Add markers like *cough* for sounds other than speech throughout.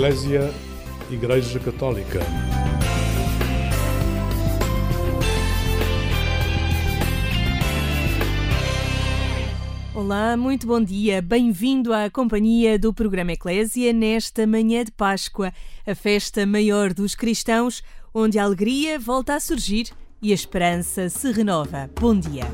Eclésia Igreja Católica. Olá, muito bom dia. Bem-vindo à companhia do programa Eclésia nesta manhã de Páscoa, a festa maior dos cristãos, onde a alegria volta a surgir e a esperança se renova. Bom dia.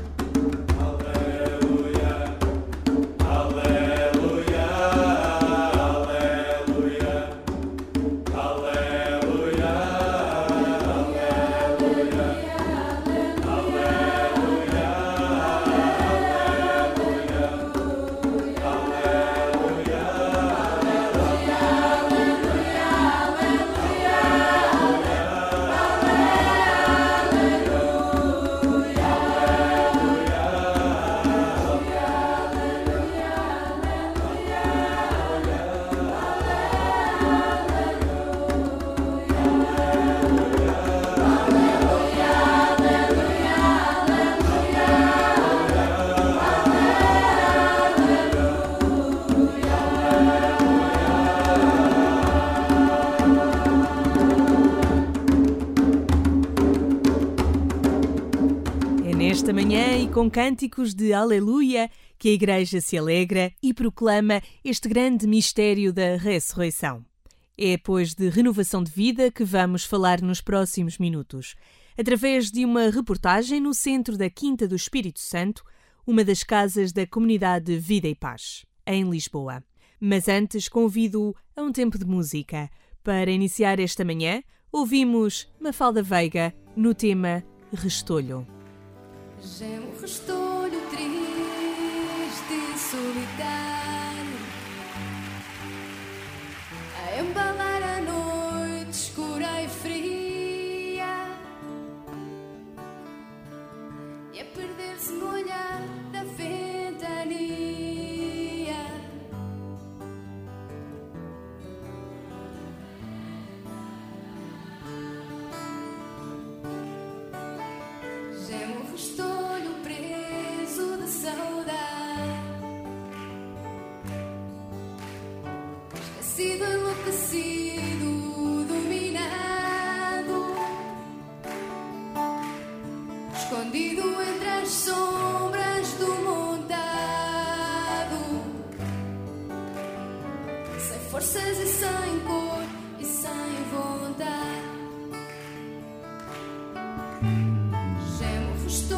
Com cânticos de Aleluia, que a Igreja se alegra e proclama este grande mistério da ressurreição. É, pois, de renovação de vida que vamos falar nos próximos minutos, através de uma reportagem no centro da Quinta do Espírito Santo, uma das casas da comunidade Vida e Paz, em Lisboa. Mas antes convido a um tempo de música. Para iniciar esta manhã, ouvimos Mafalda Veiga no tema Restolho. Gemo restolho triste e solitário. A embalar Gemo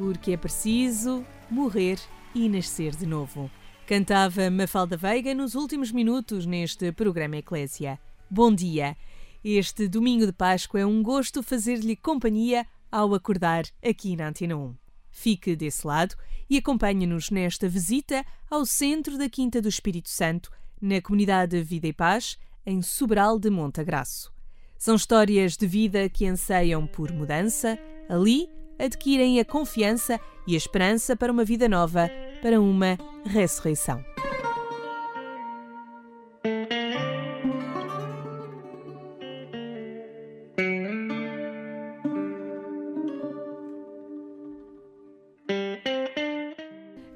porque é preciso morrer e nascer de novo. Cantava Mafalda Veiga nos últimos minutos neste programa Eclésia. Bom dia! Este domingo de Páscoa é um gosto fazer-lhe companhia ao acordar aqui na Antena 1. Fique desse lado e acompanhe-nos nesta visita ao centro da Quinta do Espírito Santo, na comunidade Vida e Paz, em Sobral de Montagraço. São histórias de vida que anseiam por mudança, ali adquirem a confiança e a esperança para uma vida nova, para uma ressurreição.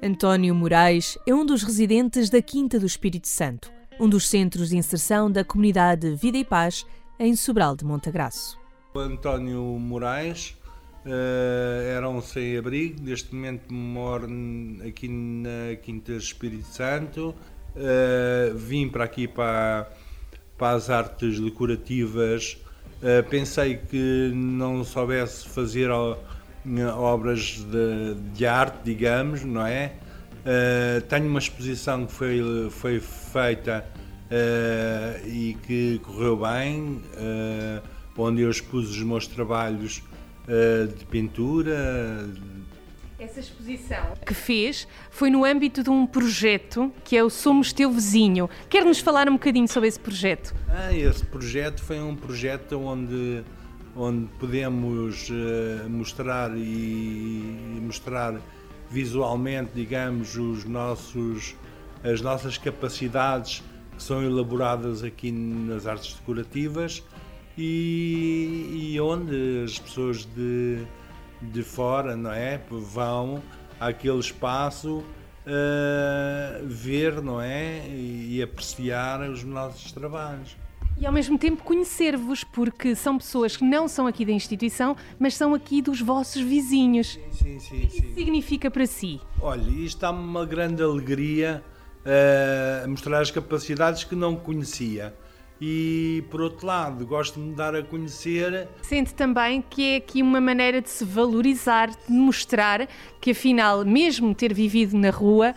António Moraes é um dos residentes da Quinta do Espírito Santo, um dos centros de inserção da comunidade Vida e Paz em Sobral de Montagraço. António Moraes uh, era um sem-abrigo, neste momento moro aqui na Quinta Espírito Santo. Uh, vim para aqui para, para as artes decorativas. Uh, pensei que não soubesse fazer obras de, de, arte, digamos, não é? Uh, tenho uma exposição que foi, foi feita e que correu bem, onde eu expus os meus trabalhos de pintura. Essa exposição que fez foi no âmbito de um projeto que é o Somos Teu Vizinho. Quer-nos falar um bocadinho sobre esse projeto? Ah, esse projeto foi um projeto onde onde podemos uh, mostrar e, mostrar visualmente, digamos, os nossos, as nossas capacidades que são elaboradas aqui nas artes decorativas e, e onde as pessoas de, de fora, não é, vão àquele espaço uh, ver, não é, e apreciar os nossos trabalhos. E ao mesmo tempo conhecer-vos, porque são pessoas que não são aqui da instituição, mas são aqui dos vossos vizinhos. Sim, sim, sim. O que sim. significa para si? Olha, isto dá-me uma grande alegria uh, mostrar as capacidades que não conhecia. E por outro lado, gosto de me dar a conhecer. Sente também que é aqui uma maneira de se valorizar, de mostrar que afinal, mesmo ter vivido na rua,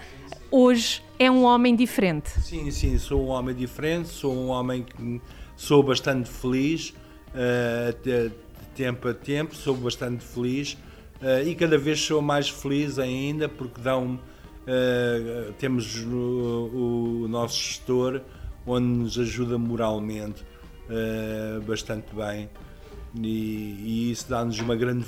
hoje é um homem diferente. Sim, sim, sou um homem diferente, sou um homem que sou bastante feliz, uh, de tempo a tempo, sou bastante feliz uh, e cada vez sou mais feliz ainda porque uh, temos o, o, nosso gestor onde nos ajuda moralmente bastante bem e, e isso dá-nos uma grande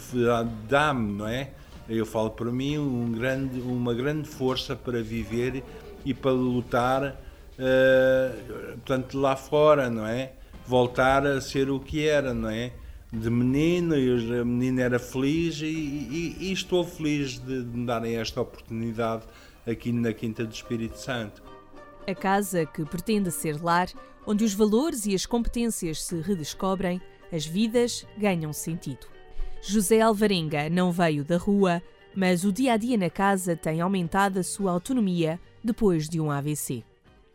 dá-me, não é? Eu falo para mim um grande, uma grande força para viver e para lutar, uh, portanto, lá fora, não é? Voltar a ser o que era, não é? De menino, e a menina era feliz e, e, e estou feliz de, de me darem esta oportunidade aqui na Quinta do Espírito Santo. A casa que pretende ser lar, onde os valores e as competências se redescobrem, as vidas ganham sentido. José Alvarenga não veio da rua, mas o dia a dia na casa tem aumentado a sua autonomia depois de um AVC.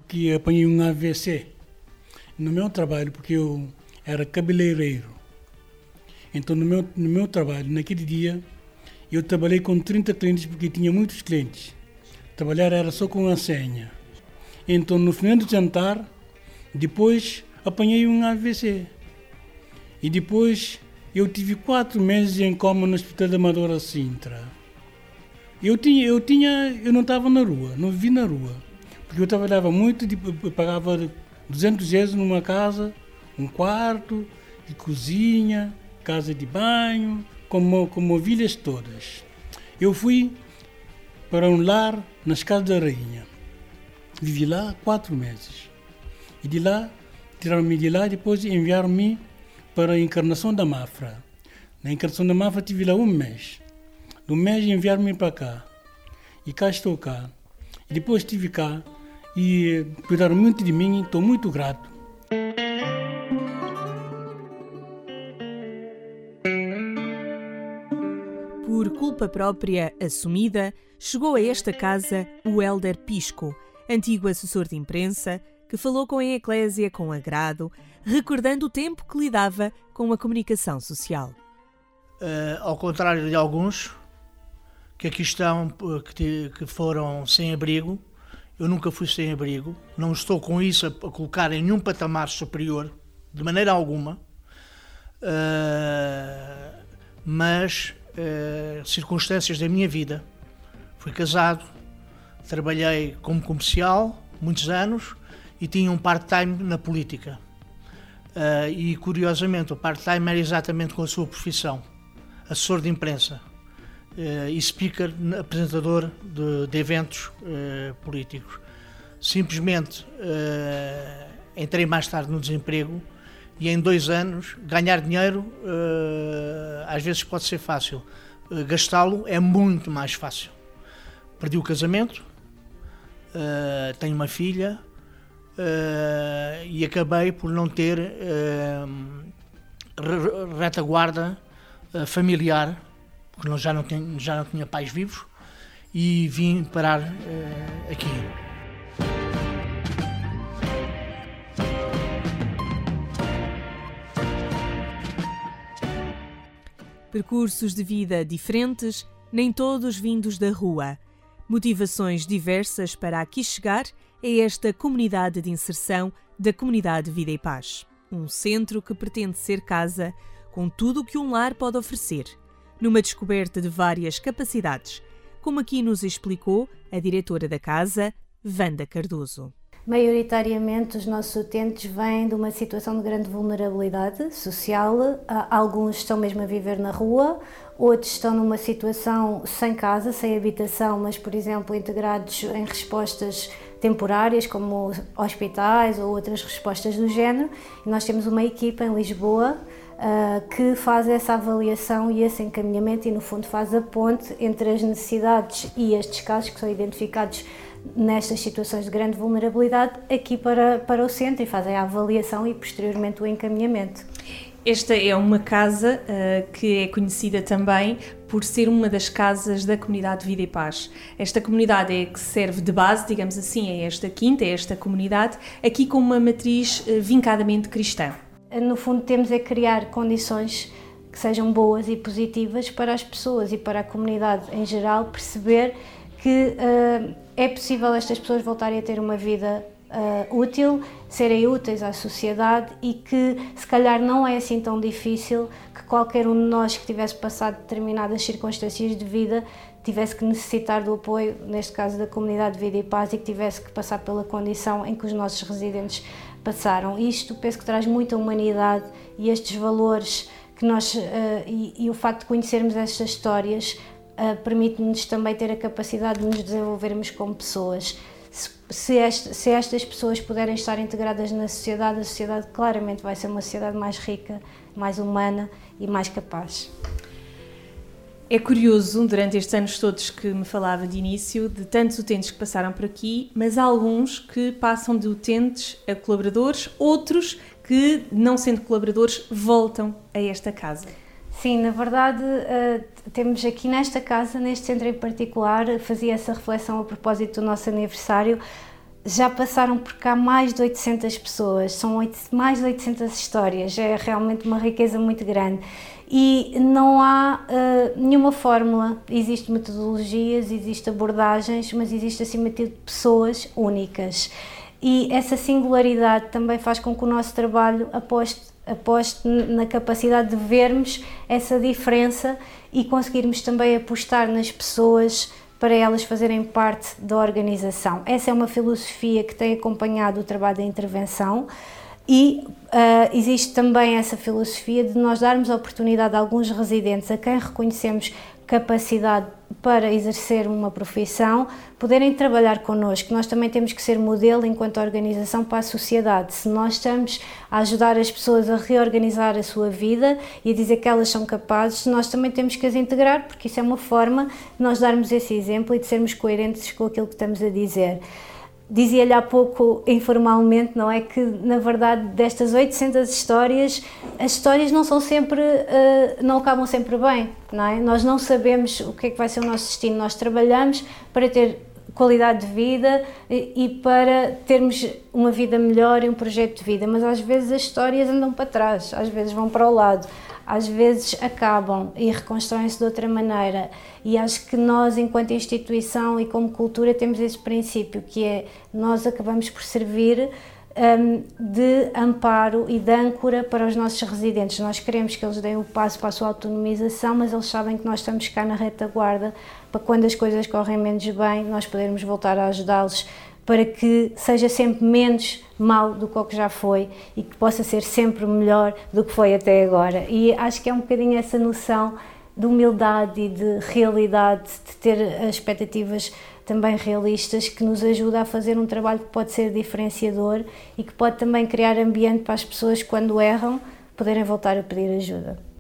Que apanhei um AVC no meu trabalho, porque eu era cabeleireiro. Então, no meu, no meu trabalho, naquele dia, eu trabalhei com 30 clientes, porque tinha muitos clientes. Trabalhar era só com a senha. Então, no final do jantar, depois apanhei um AVC. E depois eu tive quatro meses em coma no Hospital da Amadora Sintra. Eu tinha, eu tinha, eu não estava na rua, não vivi na rua, porque eu trabalhava muito, tipo, eu pagava 200 euros numa casa, um quarto, de cozinha, casa de banho, com, com mobílias todas. Eu fui para um lar nas Casas da Rainha. Vivi lá quatro meses. E de lá, tiraram-me de lá e depois enviaram-me para a Encarnação da Mafra. Na Encarnação da Mafra tive lá um mês do mês enviaram-me para cá. E cá estou cá. E depois estive cá e cuidaram muito de mim estou muito grato. Por culpa própria assumida, chegou a esta casa o Elder Pisco, antigo assessor de imprensa, que falou com a Eclésia com agrado, recordando o tempo que lidava com a comunicação social. Uh, ao contrário de alguns, que aqui estão, que, que foram sem abrigo. Eu nunca fui sem abrigo. Não estou com isso a, a colocar em nenhum patamar superior, de maneira alguma. Uh, mas uh, circunstâncias da minha vida. Fui casado, trabalhei como comercial muitos anos e tinha um part-time na política. Uh, e curiosamente, o part-time era exatamente com a sua profissão: assessor de imprensa uh, e speaker, apresentador de, de eventos uh, políticos. Simplesmente entrei mais tarde no desemprego e em dois anos ganhar dinheiro às vezes pode ser fácil, gastá-lo é muito mais fácil. Perdi o casamento, tenho uma filha, uh, e acabei por não ter uh, retaguarda uh, familiar, porque já não, tinha, já não tinha pais vivos, e vim parar aqui. Percursos de vida diferentes, nem todos vindos da rua. Motivações diversas para aqui chegar é esta comunidade de inserção da Comunidade Vida e Paz. Um centro que pretende ser casa com tudo o que um lar pode oferecer, numa descoberta de várias capacidades, como aqui nos explicou a diretora da casa, Wanda Cardoso. Maioritariamente, os nossos utentes vêm de uma situação de grande vulnerabilidade social. Alguns estão mesmo a viver na rua, outros estão numa situação sem casa, sem habitação, mas, por exemplo, integrados em respostas temporárias, como hospitais ou outras respostas do género. E nós temos uma equipa em Lisboa uh, que faz essa avaliação e esse encaminhamento e, no fundo, faz a ponte entre as necessidades e estes casos que são identificados nestas situações de grande vulnerabilidade aqui para, para o centro e fazem a avaliação e posteriormente o encaminhamento. Esta é uma casa uh, que é conhecida também por ser uma das casas da comunidade Vida e Paz. Esta comunidade é que serve de base, digamos assim, a esta quinta, a esta comunidade, aqui com uma matriz uh, vincadamente cristã. No fundo, temos é criar condições que sejam boas e positivas para as pessoas e para a comunidade em geral perceber que uh, é possível estas pessoas voltarem a ter uma vida uh, útil, serem úteis à sociedade e que se calhar não é assim tão difícil que qualquer um de nós que tivesse passado determinadas circunstâncias de vida tivesse que necessitar do apoio, neste caso da comunidade de vida e paz, e que tivesse que passar pela condição em que os nossos residentes passaram. Isto penso que traz muita humanidade e estes valores que nós uh, e, e, o facto de conhecermos estas histórias uh, permite-nos também ter a capacidade de nos desenvolvermos como pessoas se, este, se, estas pessoas puderem estar integradas na sociedade, a sociedade claramente vai ser uma sociedade mais rica, mais humana e mais capaz. É curioso, durante estes anos todos que me falava de início, de tantos utentes que passaram por aqui, mas há alguns que passam de utentes a colaboradores, outros que, não sendo colaboradores, voltam a esta casa. Sim, na verdade, uh, temos aqui nesta casa, neste centro em particular, fazia essa reflexão a propósito do nosso aniversário. Já passaram por cá mais de 800 pessoas, são 8, mais de 800 histórias, é realmente uma riqueza muito grande. E não há uh, nenhuma fórmula, existem metodologias, existem abordagens, mas existe acima de tudo pessoas únicas. E essa singularidade também faz com que o nosso trabalho aposte aposto na capacidade de vermos essa diferença e conseguirmos também apostar nas pessoas para elas fazerem parte da organização. Essa é uma filosofia que tem acompanhado o trabalho da intervenção e uh, existe também essa filosofia de nós darmos oportunidade a alguns residentes a quem reconhecemos capacidade para exercer uma profissão, poderem trabalhar connosco. Nós também temos que ser modelo enquanto organização para a sociedade. Se nós estamos a ajudar as pessoas a reorganizar a sua vida e a dizer que elas são capazes, nós também temos que as integrar, porque isso é uma forma de nós darmos esse exemplo e de sermos coerentes com aquilo que estamos a dizer dizia-lhe há pouco informalmente, não é que na verdade destas 800 histórias, as histórias não são sempre, uh, não acabam sempre bem, não é? Nós não sabemos o que é que vai ser o nosso destino, nós trabalhamos para ter qualidade de vida e, e para termos uma vida melhor e um projeto de vida, mas às vezes as histórias andam para trás, às vezes vão para o lado. Às vezes acabam e reconstroem-se de outra maneira. E acho que nós, enquanto instituição e como cultura, temos esse princípio, que é nós acabamos por servir um, de amparo e de âncora para os nossos residentes. Nós queremos que eles deem o passo para a sua autonomização, mas eles sabem que nós estamos cá na retaguarda para quando as coisas correm menos bem, nós podermos voltar a ajudá-los para que seja sempre menos mal do que o que já foi e que possa ser sempre melhor do que foi até agora. E acho que é um bocadinho essa noção de humildade e de realidade, de ter expectativas também realistas, que nos ajuda a fazer um trabalho que pode ser diferenciador e que pode também criar ambiente para as pessoas, quando erram, poderem voltar a pedir ajuda.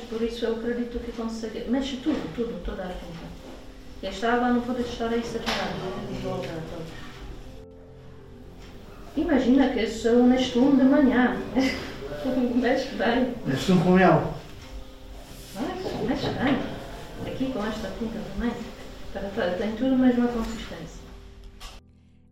Por isso eu acredito que consegue. Mexe tudo, tudo, toda a conta. E esta água não pode estar aí separada, volta Imagina que isso é um Nestum de manhã. *laughs* mexe bem. Nestum com mel. Mexe, mexe bem. Aqui com esta tinta também. Tem tudo a mesma consistência.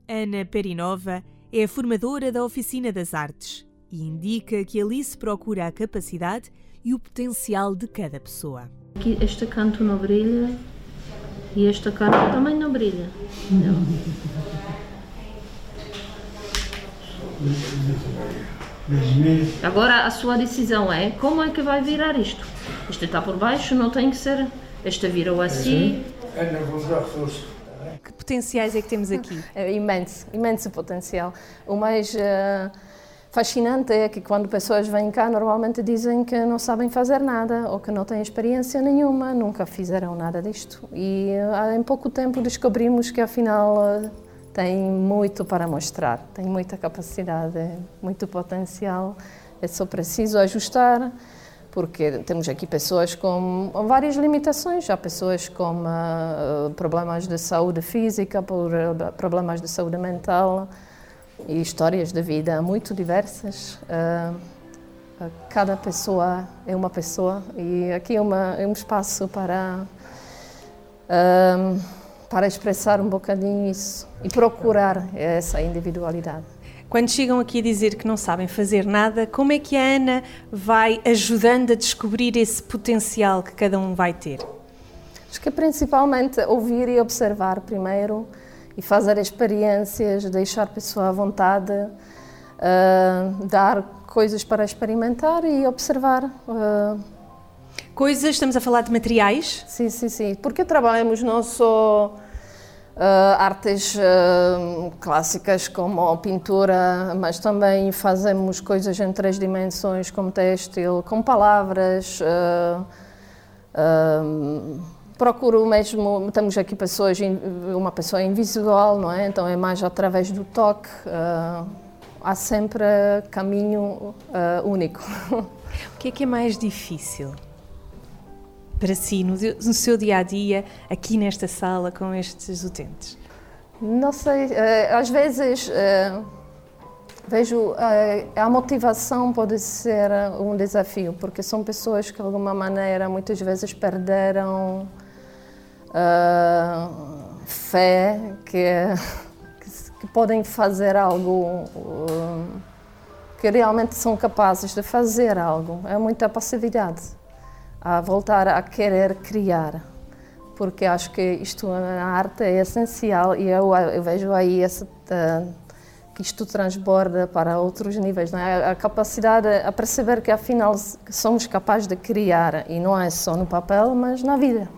Ana Perinova é a formadora da Oficina das Artes e indica que ali se procura a capacidade e o potencial de cada pessoa. Aqui este canto não brilha e este canto também não brilha. Não. Agora a sua decisão é como é que vai virar isto. Este está por baixo, não tem que ser. Este virou assim. Que potenciais é que temos aqui? É imenso, imenso potencial. O mais uh, fascinante é que quando pessoas vêm cá normalmente dizem que não sabem fazer nada ou que não têm experiência nenhuma, nunca fizeram nada disto. E em pouco tempo descobrimos que afinal tem muito para mostrar, tem muita capacidade, muito potencial. É só preciso ajustar, porque temos aqui pessoas com várias limitações. Há pessoas com uh, problemas de saúde física, problemas de saúde mental e histórias de vida muito diversas. Uh, cada pessoa é uma pessoa e aqui é, uma, é um espaço para uh, para expressar um bocadinho isso e procurar essa individualidade. Quando chegam aqui a dizer que não sabem fazer nada, como é que a Ana vai ajudando a descobrir esse potencial que cada um vai ter? Acho que principalmente ouvir e observar primeiro e fazer experiências, deixar a pessoa à vontade, uh, dar coisas para experimentar e observar. Uh. Coisas, estamos a falar de materiais? Sim, sim, sim. Porque trabalhamos não só uh, artes clássicas como pintura, mas também fazemos coisas em três dimensões, como têxtil, com palavras. Procuro mesmo, temos aqui pessoas, uma pessoa invisual, não é? Então é mais através do toque. Uh, há sempre caminho uh, único. *laughs* O que é que é mais difícil para si, no, no, seu dia a dia, aqui nesta sala com estes utentes? Não sei, uh, às vezes vejo a motivação pode ser um desafio, porque são pessoas que de alguma maneira muitas vezes perderam uh, fé que, que, podem fazer algo, uh, que realmente são capazes de fazer algo. É muita passividade a voltar a querer criar, porque acho que isto na arte é essencial e eu, eu vejo aí essa, uh, que isto transborda para outros níveis, não é? A capacidade a perceber que afinal somos capazes de criar e não é só no papel, mas na vida.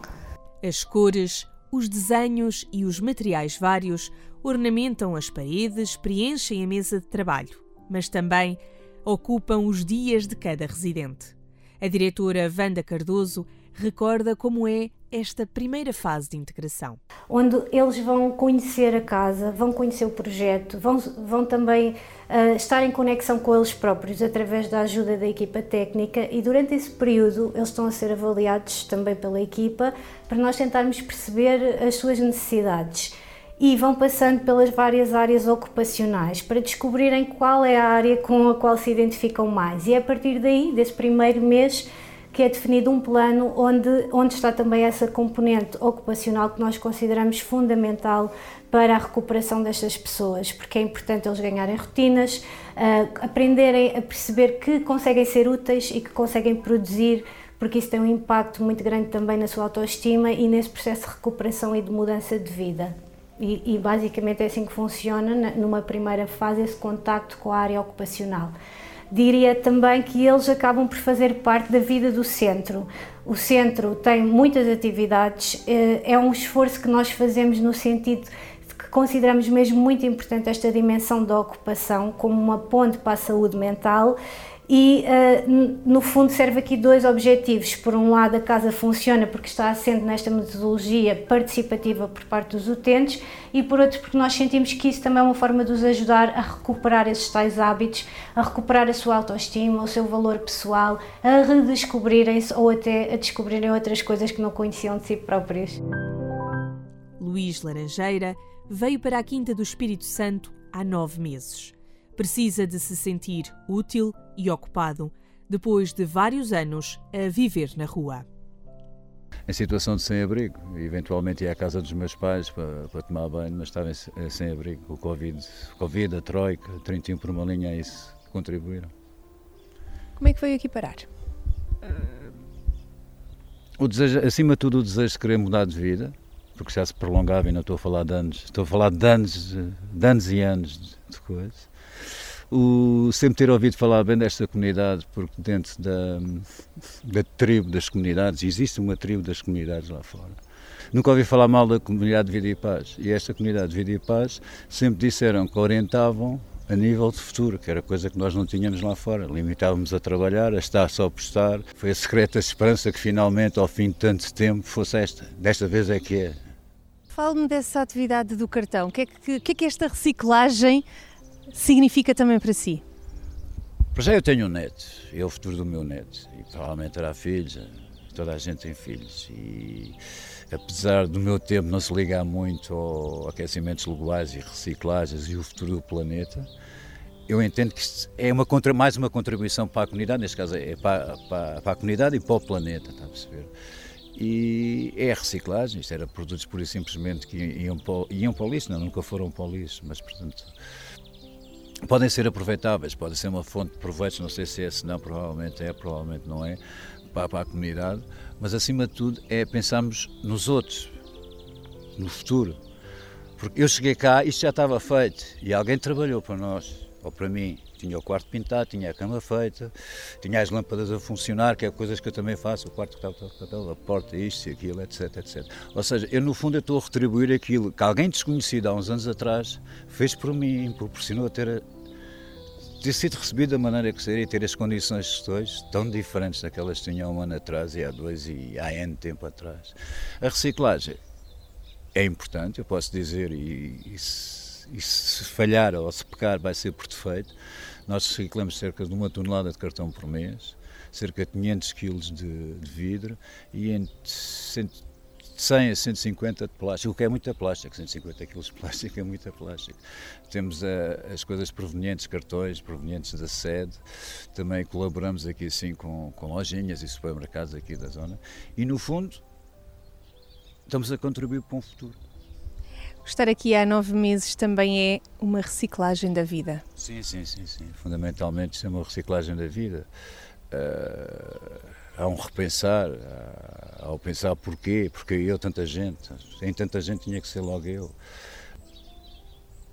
As cores, os desenhos e os materiais vários ornamentam as paredes, preenchem a mesa de trabalho, mas também ocupam os dias de cada residente. A diretora Wanda Cardoso recorda como é esta primeira fase de integração. Onde eles vão conhecer a casa, vão conhecer o projeto, vão, vão também uh, estar em conexão com eles próprios através da ajuda da equipa técnica e durante esse período eles estão a ser avaliados também pela equipa para nós tentarmos perceber as suas necessidades. e vão passando pelas várias áreas ocupacionais para descobrirem qual é a área com a qual se identificam mais. E é a partir daí, desse primeiro mês, que é definido um plano onde, onde está também essa componente ocupacional que nós consideramos fundamental para a recuperação destas pessoas, porque é importante eles ganharem rotinas, uh, aprenderem a perceber que conseguem ser úteis e que conseguem produzir, porque isso tem um impacto muito grande também na sua autoestima e nesse processo de recuperação e de mudança de vida. E, e basicamente é assim que funciona numa primeira fase esse contacto com a área ocupacional diria também que eles acabam por fazer parte da vida do centro. O centro tem muitas atividades, eh, é um esforço que nós fazemos no sentido de que consideramos mesmo muito importante esta dimensão da ocupação como uma ponte para a saúde mental e uh, no fundo serve aqui dois objetivos. Por um lado, a casa funciona porque está assente nesta metodologia participativa por parte dos utentes e por outro porque nós sentimos que isso também é uma forma de os ajudar a recuperar esses tais hábitos, a recuperar a sua autoestima, o seu valor pessoal, a redescobrirem-se ou até a descobrirem outras coisas que não conheciam de si próprios. Luís Laranjeira veio para a Quinta do Espírito Santo há nove meses. Precisa de se sentir útil e ocupado depois de vários anos a viver na rua. Em situação de sem-abrigo, eventualmente ia à casa dos meus pais para, para tomar banho, mas estava em sem-abrigo. O Covid, Covid, a Troika, 31 por uma linha, a isso contribuíram. Como é que veio aqui parar? O desejo, acima de tudo, o desejo de querer mudar de vida, porque já se prolongava e não estou a falar de anos, estou a falar de anos, de anos e anos de coisas o, sempre ter ouvido falar bem desta comunidade, porque dentro da, da tribo das comunidades, existe uma tribo das comunidades lá fora. Nunca ouvi falar mal da comunidade de Vida e Paz. E esta comunidade de Vida e Paz sempre disseram que orientavam a nível de futuro, que era coisa que nós não tínhamos lá fora. Limitávamos a trabalhar, a estar só por estar. Foi a secreta esperança que finalmente, ao fim de tanto tempo, fosse esta. Desta vez é que é. Fale-me dessa atividade do cartão. O que, é que, que, é que esta reciclagem significa também para si? Para já eu tenho um neto, é o futuro do meu neto e provavelmente terá filhos, toda a gente tem filhos e apesar do meu tempo não se ligar muito ao aquecimentos globais e reciclagens e o futuro do planeta, eu entendo que é uma, mais uma contribuição para a comunidade, neste caso é para, para, para a comunidade e para o planeta, está a perceber? E é a reciclagem, isto era produtos pura e simplesmente que iam para, iam para o lixo, não, nunca foram para o lixo, mas portanto podem ser aproveitáveis, pode ser uma fonte de proveitos, não sei se é, se não, provavelmente é, provavelmente não é, para, para a comunidade, mas acima de tudo é pensarmos nos outros, no futuro. Porque eu cheguei cá, isto já estava feito e alguém trabalhou para nós, para mim. Tinha o quarto pintado, tinha a cama feita, tinha as lâmpadas a funcionar, que é coisas que eu também faço, o quarto que está a porta, isto e aquilo, etc, etc. Ou seja, eu no fundo eu estou a retribuir aquilo que alguém desconhecido há uns anos atrás fez por mim, proporcionou a ter ter sido recebido da maneira que seria e ter as condições de dois tão diferentes daquelas que tinha um ano atrás e há dois e há N tempo atrás. A reciclagem é importante, eu posso dizer, e, e, e se falhar ou se pecar vai ser por defeito. Nós reciclamos cerca de uma tonelada de cartão por mês, cerca de 500 quilos de, de vidro e entre 100 a 150 de plástico, o que é muita plástico, 150 quilos de plástico é muita plástico. Temos uh, as coisas provenientes, cartões provenientes da sede, também colaboramos aqui assim com, com lojinhas e supermercados aqui da zona e no fundo estamos a contribuir para um futuro. Estar aqui há nove meses também é uma reciclagem da vida. Sim, sim, sim, sim. Fundamentalmente isso é uma reciclagem da vida. Uh, há um repensar, há, ao pensar porquê, porque eu, tanta gente, em tanta gente tinha que ser logo eu.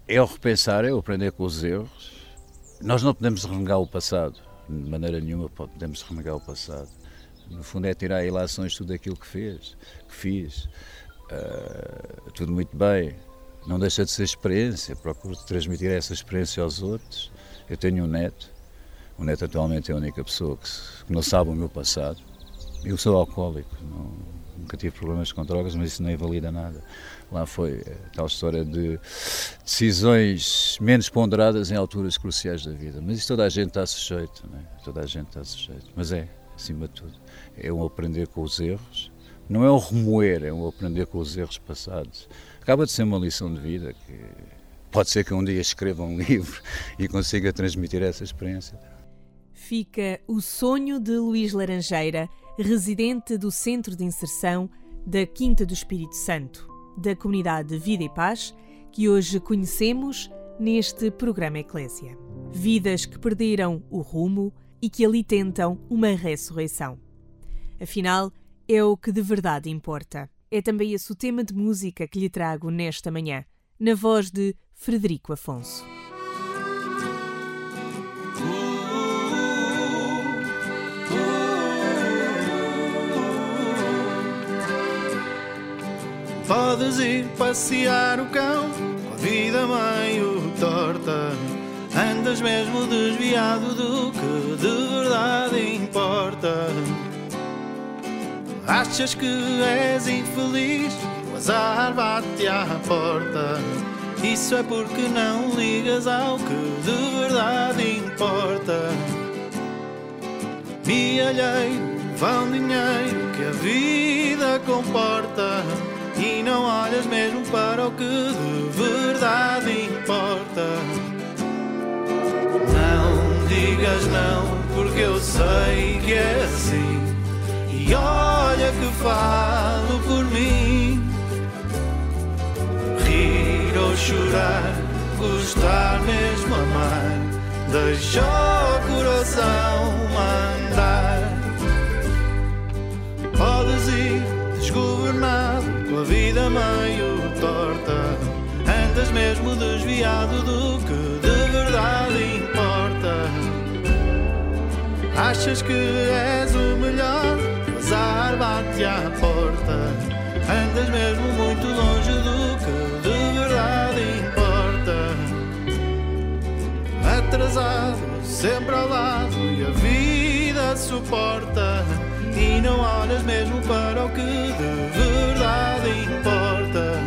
É o repensar, é o aprender com os erros. Nós não podemos renegar o passado, de maneira nenhuma podemos renegar o passado. No fundo é tirar ilações tudo aquilo que fez, que fiz. Uh, tudo muito bem, não deixa de ser experiência, procuro transmitir essa experiência aos outros. Eu tenho um neto, o neto atualmente é a única pessoa que, que não sabe o meu passado. Eu sou alcoólico, não, nunca tive problemas com drogas, mas isso não invalida nada. Lá foi tal história de decisões menos ponderadas em alturas cruciais da vida. Mas isso toda a gente está sujeito, é? toda a gente está sujeito. Mas é, acima de tudo, é um aprender com os erros. Não é um remoer, é um aprender com os erros passados. acaba de ser uma lição de vida que pode ser que um dia escreva um *laughs* livro e consiga transmitir essa experiência. Fica o sonho de Luís Laranjeira, residente do Centro de Inserção da Quinta do Espírito Santo, da comunidade Vida e Paz, que hoje conhecemos neste programa Eclésia. Vidas que perderam o rumo e que ali tentam uma ressurreição. Afinal, é o que de verdade importa. É também esse o tema de música que lhe trago nesta manhã, na voz de Frederico Afonso. Podes ir passear o cão a vida meio torta. Andas mesmo desviado do que de verdade importa. Achas que és infeliz, o azar bate à porta. Isso é porque não ligas ao que de verdade importa. Mialheiro, vão dinheiro que a vida comporta. E não olhas mesmo para o que de verdade importa. Não digas não, porque eu sei que é assim. E olha que falo por mim. Rir ou chorar, gostar mesmo amar. Deixa o coração mandar. Podes ir desgovernado com a vida meio torta. Andas mesmo desviado do que de verdade importa. Achas que és o melhor, bate à porta. Andas mesmo muito longe do que de verdade importa. Atrasado, sempre ao lado e a vida suporta. E não olhas mesmo para o que de verdade importa.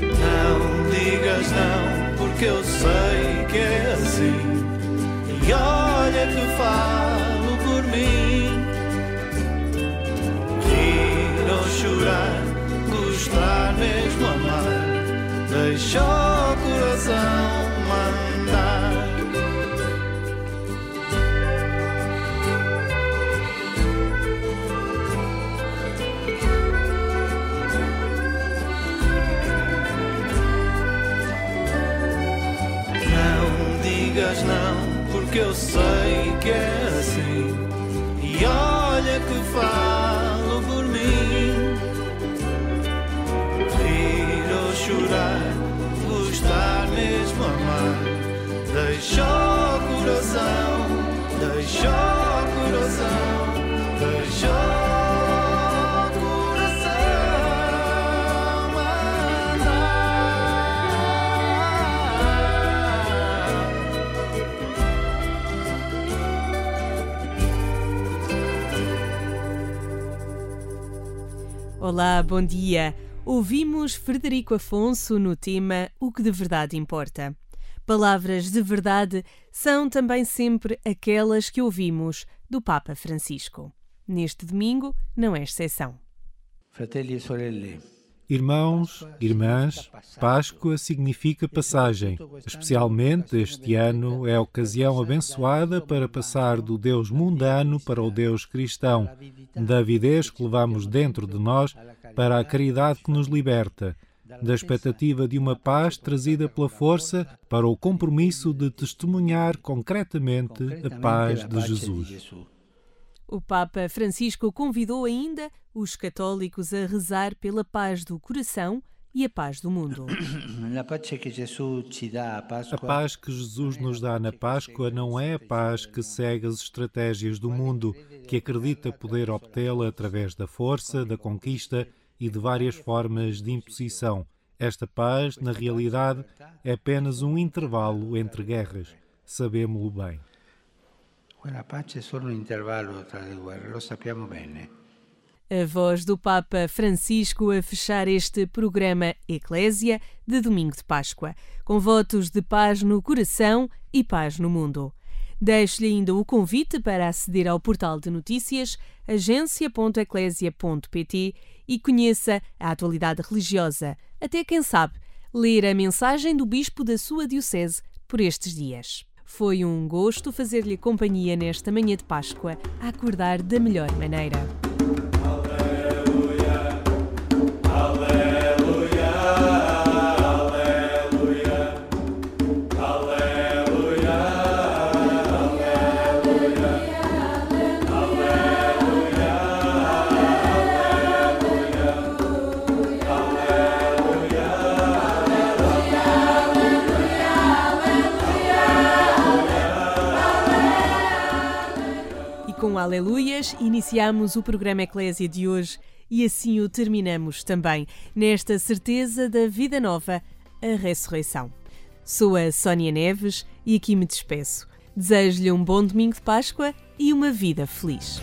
Não digas não, porque eu sei que é assim. E olha que falo chorar, gostar mesmo amar. Deixa o coração mandar. Não digas não, porque eu sei que é assim. E olha que falo Deixa o coração, deixa o coração, mandar. Olá, bom dia. Ouvimos Frederico Afonso no tema O que de verdade importa. Palavras de verdade são também sempre aquelas que ouvimos do Papa Francisco. Neste domingo não é exceção. Fratelli e sorelle, Irmãos, irmãs, Páscoa significa passagem. Especialmente este ano é a ocasião abençoada para passar do Deus mundano para o Deus cristão, da avidez que levamos dentro de nós para a caridade que nos liberta, da expectativa de uma paz trazida pela força para o compromisso de testemunhar concretamente a paz de Jesus. O Papa Francisco convidou ainda os católicos a rezar pela paz do coração e a paz do mundo. *coughs* A paz que Jesus nos dá na Páscoa não é a paz que segue as estratégias do mundo, que acredita poder obtê-la através da força, da conquista e de várias formas de imposição. Esta paz, na realidade, é apenas um intervalo entre guerras. Sabemos-lo bem. quella pace è solo un intervallo tra le guerre, lo sappiamo bene. A voz do Papa Francisco a fechar este programa Eclésia de domingo de Páscoa, com votos de paz no coração e paz no mundo. Deixo-lhe ainda o convite para aceder ao portal de notícias agência.eclésia.pt e conheça a atualidade religiosa, até quem sabe, ler a mensagem do Bispo da sua Diocese por estes dias. Foi um gosto fazer-lhe companhia nesta manhã de Páscoa a acordar da melhor maneira. Aleluias, iniciamos o programa Eclésia de hoje e assim o terminamos também, nesta certeza da vida nova, a ressurreição. Sou a Sónia Neves e aqui me despeço. Desejo-lhe um bom domingo de Páscoa e uma vida feliz.